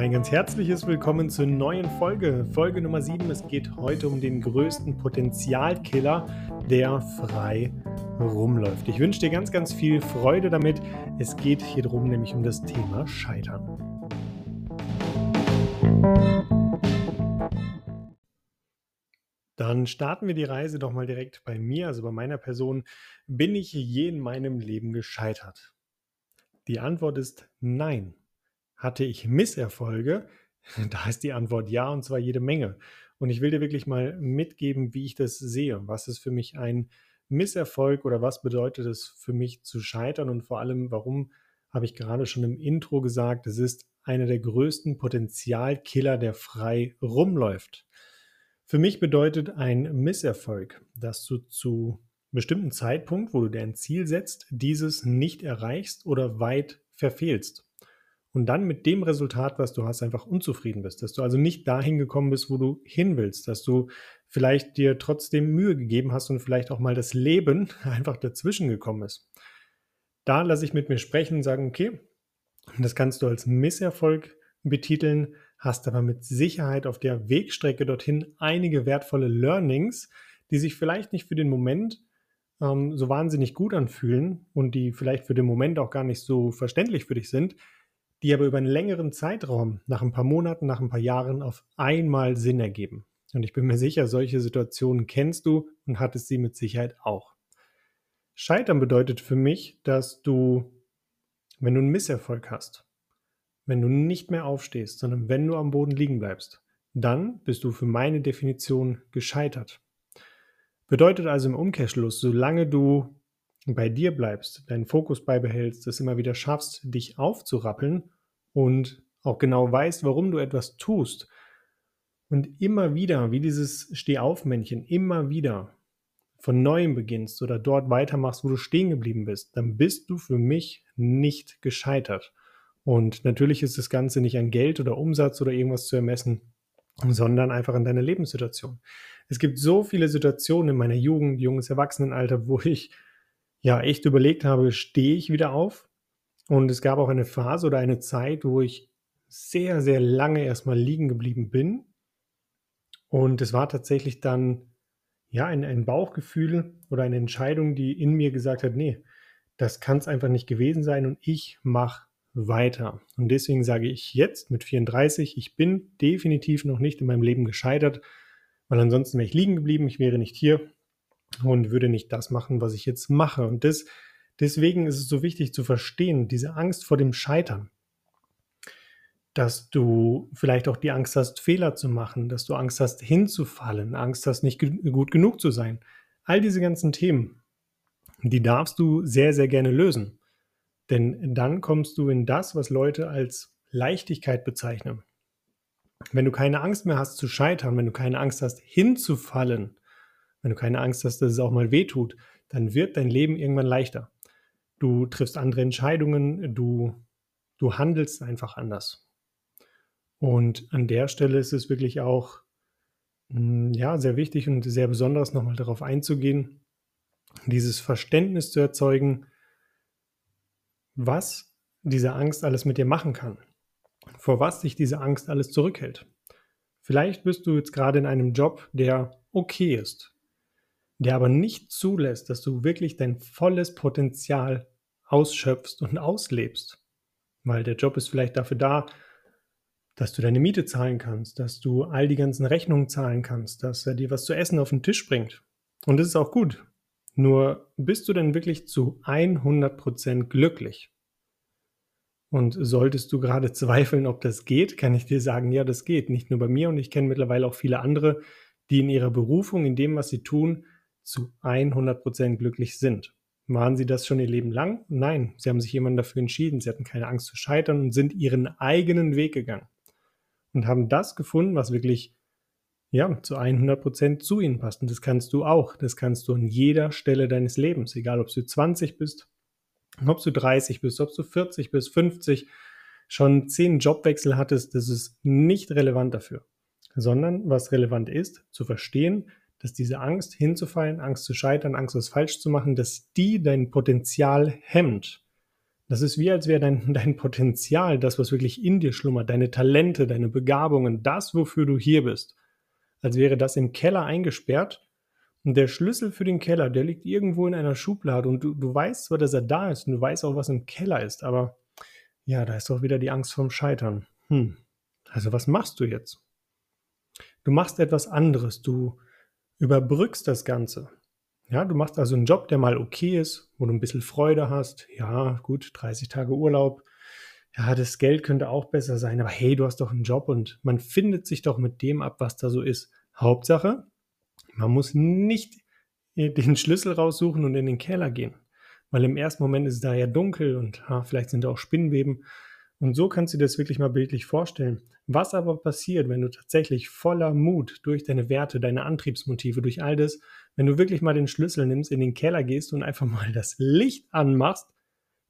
Ein ganz herzliches Willkommen zur neuen Folge, Folge Nummer 7. Es geht heute um den größten Potenzialkiller, der frei rumläuft. Ich wünsche dir ganz, ganz viel Freude damit. Es geht hier drum nämlich um das Thema Scheitern. Dann starten wir die Reise doch mal direkt bei mir, also bei meiner Person. Bin ich je in meinem Leben gescheitert? Die Antwort ist nein. Hatte ich Misserfolge? Da ist die Antwort ja, und zwar jede Menge. Und ich will dir wirklich mal mitgeben, wie ich das sehe. Was ist für mich ein Misserfolg oder was bedeutet es für mich zu scheitern und vor allem, warum habe ich gerade schon im Intro gesagt, es ist einer der größten Potenzialkiller, der frei rumläuft. Für mich bedeutet ein Misserfolg, dass du zu bestimmten Zeitpunkt, wo du dir ein Ziel setzt, dieses nicht erreichst oder weit verfehlst. Und dann mit dem Resultat, was du hast, einfach unzufrieden bist. Dass du also nicht dahin gekommen bist, wo du hin willst. Dass du vielleicht dir trotzdem Mühe gegeben hast und vielleicht auch mal das Leben einfach dazwischen gekommen ist. Da lasse ich mit mir sprechen und sagen, okay, das kannst du als Misserfolg betiteln, hast aber mit Sicherheit auf der Wegstrecke dorthin einige wertvolle Learnings, die sich vielleicht nicht für den Moment ähm, so wahnsinnig gut anfühlen und die vielleicht für den Moment auch gar nicht so verständlich für dich sind, die aber über einen längeren Zeitraum, nach ein paar Monaten, nach ein paar Jahren auf einmal Sinn ergeben. Und ich bin mir sicher, solche Situationen kennst du und hattest sie mit Sicherheit auch. Scheitern bedeutet für mich, dass du, wenn du einen Misserfolg hast, wenn du nicht mehr aufstehst, sondern wenn du am Boden liegen bleibst, dann bist du für meine Definition gescheitert. Bedeutet also im Umkehrschluss, solange du bei dir bleibst, deinen Fokus beibehältst, es immer wieder schaffst, dich aufzurappeln und auch genau weißt, warum du etwas tust und immer wieder, wie dieses Stehaufmännchen, immer wieder von neuem beginnst oder dort weitermachst, wo du stehen geblieben bist, dann bist du für mich nicht gescheitert. Und natürlich ist das Ganze nicht an Geld oder Umsatz oder irgendwas zu ermessen, sondern einfach an deiner Lebenssituation. Es gibt so viele Situationen in meiner Jugend, junges Erwachsenenalter, wo ich ja echt überlegt habe, stehe ich wieder auf? Und es gab auch eine Phase oder eine Zeit, wo ich sehr, sehr lange erstmal liegen geblieben bin. Und es war tatsächlich dann ja ein, ein Bauchgefühl oder eine Entscheidung, die in mir gesagt hat, nee, das kann es einfach nicht gewesen sein und ich mache weiter. Und deswegen sage ich jetzt mit 34, ich bin definitiv noch nicht in meinem Leben gescheitert, weil ansonsten wäre ich liegen geblieben, ich wäre nicht hier und würde nicht das machen, was ich jetzt mache. Und das, deswegen ist es so wichtig zu verstehen, diese Angst vor dem Scheitern, dass du vielleicht auch die Angst hast, Fehler zu machen, dass du Angst hast, hinzufallen, Angst hast, nicht gut genug zu sein. All diese ganzen Themen, die darfst du sehr, sehr gerne lösen. Denn dann kommst du in das, was Leute als Leichtigkeit bezeichnen. Wenn du keine Angst mehr hast zu scheitern, wenn du keine Angst hast hinzufallen, wenn du keine Angst hast, dass es auch mal wehtut, dann wird dein Leben irgendwann leichter. Du triffst andere Entscheidungen, du, du handelst einfach anders. Und an der Stelle ist es wirklich auch hm, ja, sehr wichtig und sehr besonders nochmal darauf einzugehen, dieses Verständnis zu erzeugen, was diese Angst alles mit dir machen kann, vor was sich diese Angst alles zurückhält. Vielleicht bist du jetzt gerade in einem Job, der okay ist, der aber nicht zulässt, dass du wirklich dein volles Potenzial ausschöpfst und auslebst. Weil der Job ist vielleicht dafür da, dass du deine Miete zahlen kannst, dass du all die ganzen Rechnungen zahlen kannst, dass er dir was zu essen auf den Tisch bringt. Und das ist auch gut. Nur bist du denn wirklich zu 100% glücklich? Und solltest du gerade zweifeln, ob das geht, kann ich dir sagen, ja, das geht. Nicht nur bei mir und ich kenne mittlerweile auch viele andere, die in ihrer Berufung, in dem, was sie tun, zu 100% glücklich sind. Waren sie das schon ihr Leben lang? Nein, sie haben sich jemanden dafür entschieden. Sie hatten keine Angst zu scheitern und sind ihren eigenen Weg gegangen und haben das gefunden, was wirklich ja, zu 100% zu ihnen passt. Und das kannst du auch. Das kannst du an jeder Stelle deines Lebens, egal ob du 20 bist, ob du 30 bist, ob du 40 bist, 50, schon 10 Jobwechsel hattest, das ist nicht relevant dafür. Sondern was relevant ist, zu verstehen, dass diese Angst hinzufallen, Angst zu scheitern, Angst, was falsch zu machen, dass die dein Potenzial hemmt. Das ist wie, als wäre dein, dein Potenzial, das, was wirklich in dir schlummert, deine Talente, deine Begabungen, das, wofür du hier bist, als wäre das im Keller eingesperrt und der Schlüssel für den Keller, der liegt irgendwo in einer Schublade und du, du weißt zwar, dass er da ist und du weißt auch, was im Keller ist, aber ja, da ist doch wieder die Angst vorm Scheitern. Hm. Also was machst du jetzt? Du machst etwas anderes, du überbrückst das Ganze. Ja, du machst also einen Job, der mal okay ist, wo du ein bisschen Freude hast. Ja, gut, 30 Tage Urlaub. Ja, das Geld könnte auch besser sein, aber hey, du hast doch einen Job und man findet sich doch mit dem ab, was da so ist. Hauptsache, man muss nicht den Schlüssel raussuchen und in den Keller gehen, weil im ersten Moment ist es da ja dunkel und ha, vielleicht sind da auch Spinnweben. Und so kannst du dir das wirklich mal bildlich vorstellen. Was aber passiert, wenn du tatsächlich voller Mut durch deine Werte, deine Antriebsmotive, durch all das, wenn du wirklich mal den Schlüssel nimmst, in den Keller gehst und einfach mal das Licht anmachst,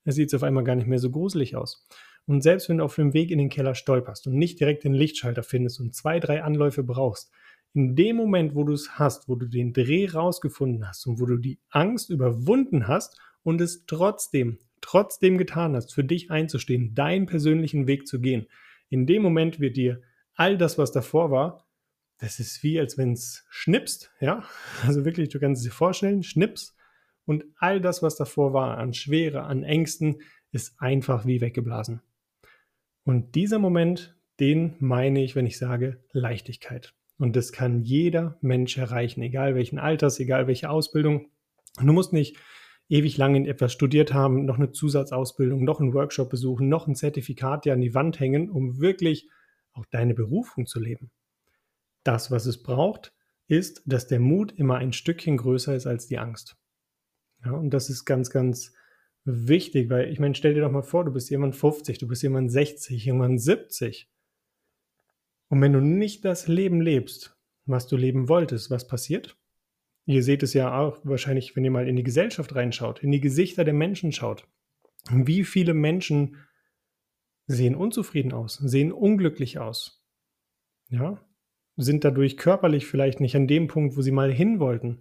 dann sieht es auf einmal gar nicht mehr so gruselig aus. Und selbst wenn du auf dem Weg in den Keller stolperst und nicht direkt den Lichtschalter findest und zwei, drei Anläufe brauchst, in dem Moment, wo du es hast, wo du den Dreh rausgefunden hast und wo du die Angst überwunden hast und es trotzdem, trotzdem getan hast, für dich einzustehen, deinen persönlichen Weg zu gehen, in dem Moment wird dir all das, was davor war, das ist wie, als wenn es schnipst, ja, also wirklich, du kannst es dir vorstellen, schnips und all das, was davor war, an Schwere, an Ängsten, ist einfach wie weggeblasen. Und dieser Moment, den meine ich, wenn ich sage Leichtigkeit. Und das kann jeder Mensch erreichen, egal welchen Alters, egal welche Ausbildung. Und du musst nicht ewig lang in etwas studiert haben, noch eine Zusatzausbildung, noch einen Workshop besuchen, noch ein Zertifikat dir an die Wand hängen, um wirklich auch deine Berufung zu leben. Das, was es braucht, ist, dass der Mut immer ein Stückchen größer ist als die Angst. Ja, und das ist ganz, ganz wichtig, weil ich meine, stell dir doch mal vor, du bist jemand 50, du bist jemand 60, jemand 70 und wenn du nicht das Leben lebst, was du leben wolltest, was passiert? Ihr seht es ja auch wahrscheinlich, wenn ihr mal in die Gesellschaft reinschaut, in die Gesichter der Menschen schaut. Wie viele Menschen sehen unzufrieden aus, sehen unglücklich aus. Ja, sind dadurch körperlich vielleicht nicht an dem Punkt, wo sie mal hin wollten,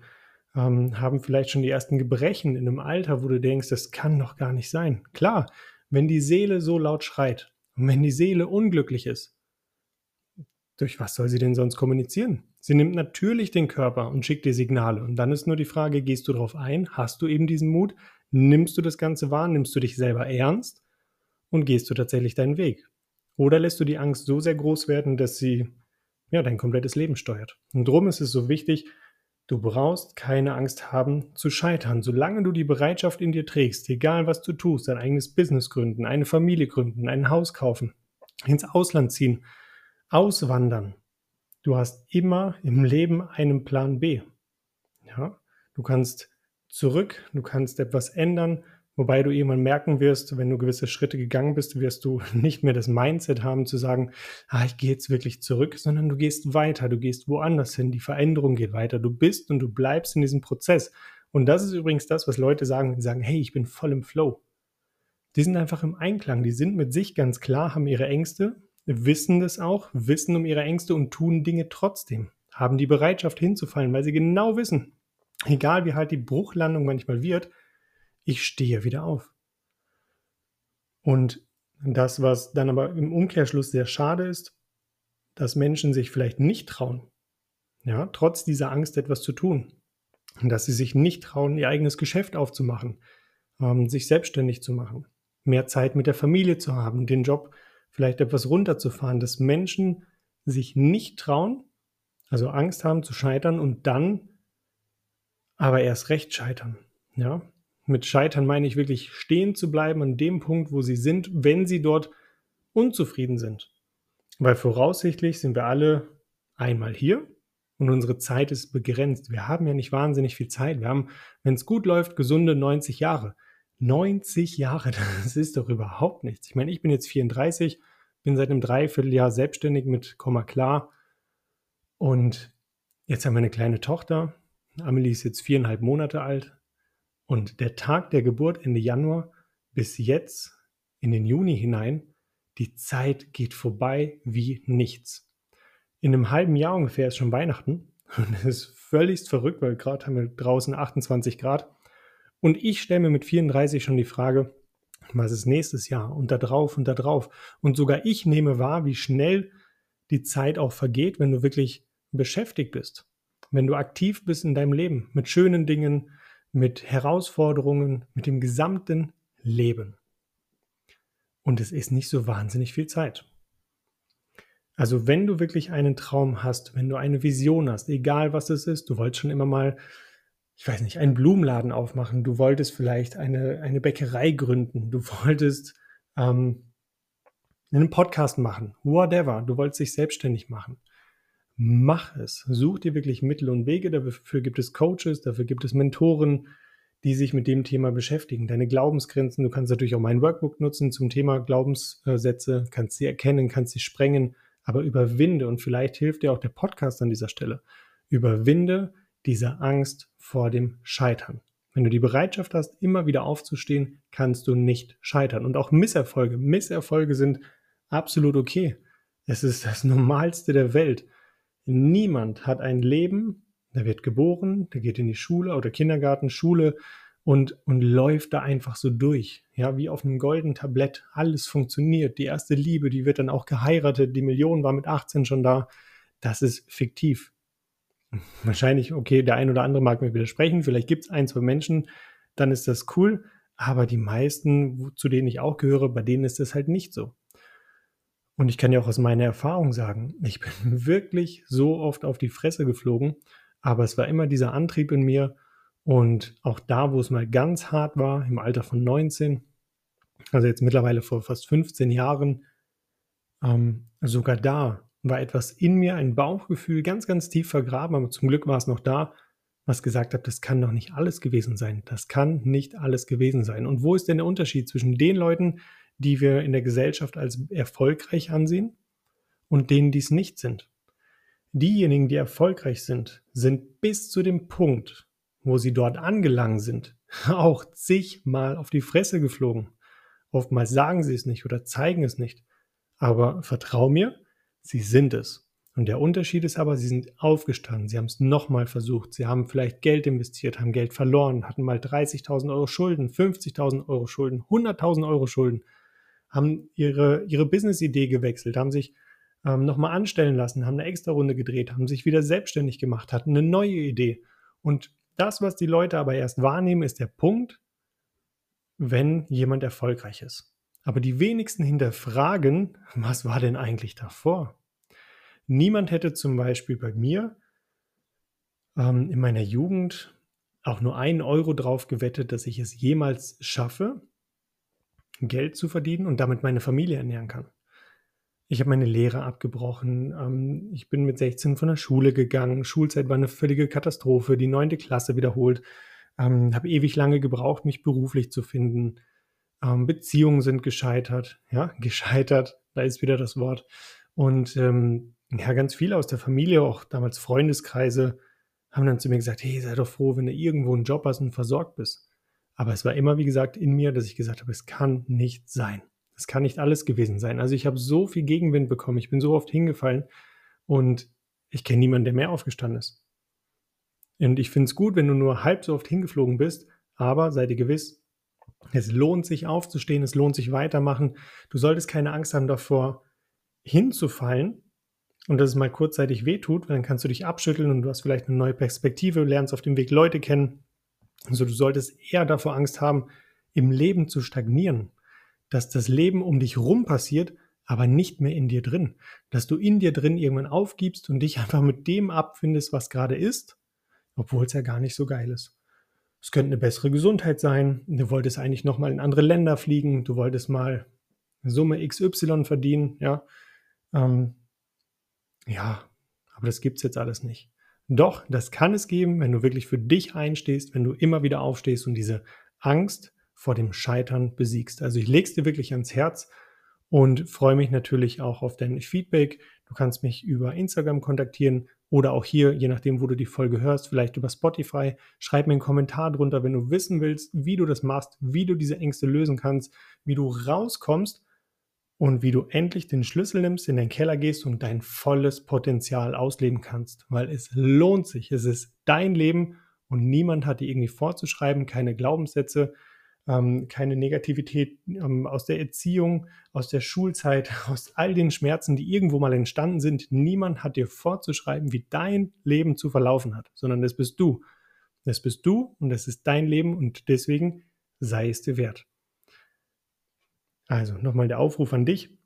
ähm, haben vielleicht schon die ersten Gebrechen in einem Alter, wo du denkst, das kann doch gar nicht sein. Klar, wenn die Seele so laut schreit und wenn die Seele unglücklich ist, durch was soll sie denn sonst kommunizieren? Sie nimmt natürlich den Körper und schickt dir Signale. Und dann ist nur die Frage, gehst du darauf ein? Hast du eben diesen Mut? Nimmst du das Ganze wahr? Nimmst du dich selber ernst? Und gehst du tatsächlich deinen Weg? Oder lässt du die Angst so sehr groß werden, dass sie ja, dein komplettes Leben steuert? Und darum ist es so wichtig, du brauchst keine Angst haben zu scheitern. Solange du die Bereitschaft in dir trägst, egal was du tust, dein eigenes Business gründen, eine Familie gründen, ein Haus kaufen, ins Ausland ziehen, Auswandern. Du hast immer im Leben einen Plan B. Ja, du kannst zurück, du kannst etwas ändern, wobei du irgendwann merken wirst, wenn du gewisse Schritte gegangen bist, wirst du nicht mehr das Mindset haben zu sagen, ah, ich gehe jetzt wirklich zurück, sondern du gehst weiter, du gehst woanders hin, die Veränderung geht weiter, du bist und du bleibst in diesem Prozess. Und das ist übrigens das, was Leute sagen, die sagen, hey, ich bin voll im Flow. Die sind einfach im Einklang, die sind mit sich ganz klar, haben ihre Ängste, wissen das auch, wissen um ihre Ängste und tun Dinge trotzdem, haben die Bereitschaft hinzufallen, weil sie genau wissen, egal wie halt die Bruchlandung manchmal wird, ich stehe wieder auf. Und das, was dann aber im Umkehrschluss sehr schade ist, dass Menschen sich vielleicht nicht trauen, ja, trotz dieser Angst etwas zu tun. Dass sie sich nicht trauen, ihr eigenes Geschäft aufzumachen, ähm, sich selbstständig zu machen, mehr Zeit mit der Familie zu haben, den Job vielleicht etwas runterzufahren, dass Menschen sich nicht trauen, also Angst haben zu scheitern und dann aber erst recht scheitern. Ja, mit scheitern meine ich wirklich stehen zu bleiben an dem Punkt, wo sie sind, wenn sie dort unzufrieden sind. Weil voraussichtlich sind wir alle einmal hier und unsere Zeit ist begrenzt. Wir haben ja nicht wahnsinnig viel Zeit. Wir haben, wenn es gut läuft, gesunde 90 Jahre. 90 Jahre, das ist doch überhaupt nichts. Ich meine, ich bin jetzt 34, bin seit einem Dreivierteljahr selbstständig mit Komma klar und jetzt haben wir eine kleine Tochter. Amelie ist jetzt viereinhalb Monate alt und der Tag der Geburt Ende Januar bis jetzt in den Juni hinein, die Zeit geht vorbei wie nichts. In einem halben Jahr ungefähr ist schon Weihnachten und es ist völlig verrückt, weil gerade haben wir draußen 28 Grad. Und ich stelle mir mit 34 schon die Frage, Was ist nächstes Jahr und da drauf und da drauf? Und sogar ich nehme wahr, wie schnell die Zeit auch vergeht, wenn du wirklich beschäftigt bist. Wenn du aktiv bist in deinem Leben mit schönen Dingen, mit Herausforderungen, mit dem gesamten Leben. Und es ist nicht so wahnsinnig viel Zeit. Also wenn du wirklich einen Traum hast, wenn du eine Vision hast, egal was es ist, du wolltest schon immer mal, ich weiß nicht, einen Blumenladen aufmachen, du wolltest vielleicht eine, eine Bäckerei gründen, du wolltest ähm, einen Podcast machen, whatever, du wolltest dich selbstständig machen. Mach es. Such dir wirklich Mittel und Wege. Dafür gibt es Coaches, dafür gibt es Mentoren, die sich mit dem Thema beschäftigen. Deine Glaubensgrenzen, du kannst natürlich auch mein Workbook nutzen zum Thema Glaubenssätze, kannst sie erkennen, kannst sie sprengen, aber überwinde, und vielleicht hilft dir auch der Podcast an dieser Stelle, überwinde diese Angst vor dem Scheitern. Wenn du die Bereitschaft hast, immer wieder aufzustehen, kannst du nicht scheitern. Und auch Misserfolge. Misserfolge sind absolut okay. Es ist das Normalste der Welt. Niemand hat ein Leben, der wird geboren, der geht in die Schule oder Kindergarten, Schule und, und läuft da einfach so durch. Ja, wie auf einem goldenen Tablett. Alles funktioniert. Die erste Liebe, die wird dann auch geheiratet. Die Million war mit 18 schon da. Das ist fiktiv. Wahrscheinlich, okay, der ein oder andere mag mir widersprechen. Vielleicht gibt es ein, zwei Menschen, dann ist das cool. Aber die meisten, zu denen ich auch gehöre, bei denen ist das halt nicht so. Und ich kann ja auch aus meiner Erfahrung sagen, ich bin wirklich so oft auf die Fresse geflogen, aber es war immer dieser Antrieb in mir. Und auch da, wo es mal ganz hart war, im Alter von 19, also jetzt mittlerweile vor fast 15 Jahren, ähm, sogar da war etwas in mir, ein Bauchgefühl, ganz, ganz tief vergraben, aber zum Glück war es noch da, was gesagt hat, das kann doch nicht alles gewesen sein. Das kann nicht alles gewesen sein. Und wo ist denn der Unterschied zwischen den Leuten, die wir in der Gesellschaft als erfolgreich ansehen und denen, die es nicht sind. Diejenigen, die erfolgreich sind, sind bis zu dem Punkt, wo sie dort angelangt sind, auch zigmal auf die Fresse geflogen. Oftmals sagen sie es nicht oder zeigen es nicht. Aber vertrau mir, sie sind es. Und der Unterschied ist aber, sie sind aufgestanden, sie haben es nochmal versucht, sie haben vielleicht Geld investiert, haben Geld verloren, hatten mal 30.000 Euro Schulden, 50.000 Euro Schulden, 100.000 Euro Schulden haben ihre, ihre Business-Idee gewechselt, haben sich ähm, nochmal anstellen lassen, haben eine extra Runde gedreht, haben sich wieder selbstständig gemacht, hatten eine neue Idee. Und das, was die Leute aber erst wahrnehmen, ist der Punkt, wenn jemand erfolgreich ist. Aber die wenigsten hinterfragen, was war denn eigentlich davor? Niemand hätte zum Beispiel bei mir ähm, in meiner Jugend auch nur einen Euro drauf gewettet, dass ich es jemals schaffe, Geld zu verdienen und damit meine Familie ernähren kann. Ich habe meine Lehre abgebrochen. Ähm, ich bin mit 16 von der Schule gegangen. Schulzeit war eine völlige Katastrophe. Die neunte Klasse wiederholt. Ähm, habe ewig lange gebraucht, mich beruflich zu finden. Ähm, Beziehungen sind gescheitert. Ja, gescheitert. Da ist wieder das Wort. Und ja, ganz viele aus der Familie, auch damals Freundeskreise, haben dann zu mir gesagt: Hey, sei doch froh, wenn du irgendwo einen Job hast und versorgt bist. Aber es war immer, wie gesagt, in mir, dass ich gesagt habe, es kann nicht sein. Es kann nicht alles gewesen sein. Also ich habe so viel Gegenwind bekommen, ich bin so oft hingefallen und ich kenne niemanden, der mehr aufgestanden ist. Und ich finde es gut, wenn du nur halb so oft hingeflogen bist, aber sei dir gewiss, es lohnt sich aufzustehen, es lohnt sich weitermachen. Du solltest keine Angst haben davor, hinzufallen und dass es mal kurzzeitig wehtut, weil dann kannst du dich abschütteln und du hast vielleicht eine neue Perspektive, lernst auf dem Weg Leute kennen also du solltest eher davor Angst haben, im Leben zu stagnieren, dass das Leben um dich rum passiert, aber nicht mehr in dir drin, dass du in dir drin irgendwann aufgibst und dich einfach mit dem abfindest, was gerade ist, obwohl es ja gar nicht so geil ist. Es könnte eine bessere Gesundheit sein, du wolltest eigentlich nochmal in andere Länder fliegen, du wolltest mal Summe XY verdienen, ja. Ähm, ja, aber das gibt es jetzt alles nicht. Doch, das kann es geben, wenn du wirklich für dich einstehst, wenn du immer wieder aufstehst und diese Angst vor dem Scheitern besiegst. Also ich lege es dir wirklich ans Herz und freue mich natürlich auch auf dein Feedback. Du kannst mich über Instagram kontaktieren oder auch hier, je nachdem, wo du die Folge hörst, vielleicht über Spotify. Schreib mir einen Kommentar drunter, wenn du wissen willst, wie du das machst, wie du diese Ängste lösen kannst, wie du rauskommst und wie du endlich den Schlüssel nimmst, in den Keller gehst und dein volles Potenzial ausleben kannst. Weil es lohnt sich. Es ist dein Leben und niemand hat dir irgendwie vorzuschreiben, keine Glaubenssätze ähm, keine Negativität ähm, aus der Erziehung, aus der Schulzeit, aus all den Schmerzen, die irgendwo mal entstanden sind. Niemand hat dir vorzuschreiben, wie dein Leben zu verlaufen hat, sondern das bist du. Das bist du und das ist dein Leben und deswegen sei es dir wert. Also nochmal der Aufruf an dich.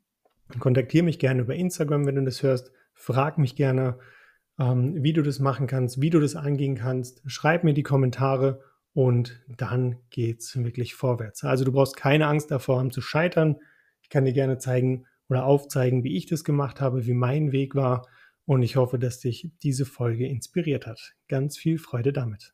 Kontaktiere mich gerne über Instagram, wenn du das hörst. Frag mich gerne, ähm, wie du das machen kannst, wie du das angehen kannst. Schreib mir die Kommentare und dann geht es wirklich vorwärts. Also du brauchst keine Angst davor haben zu scheitern. Ich kann dir gerne zeigen oder aufzeigen, wie ich das gemacht habe, wie mein Weg war und ich hoffe, dass dich diese Folge inspiriert hat. Ganz viel Freude damit.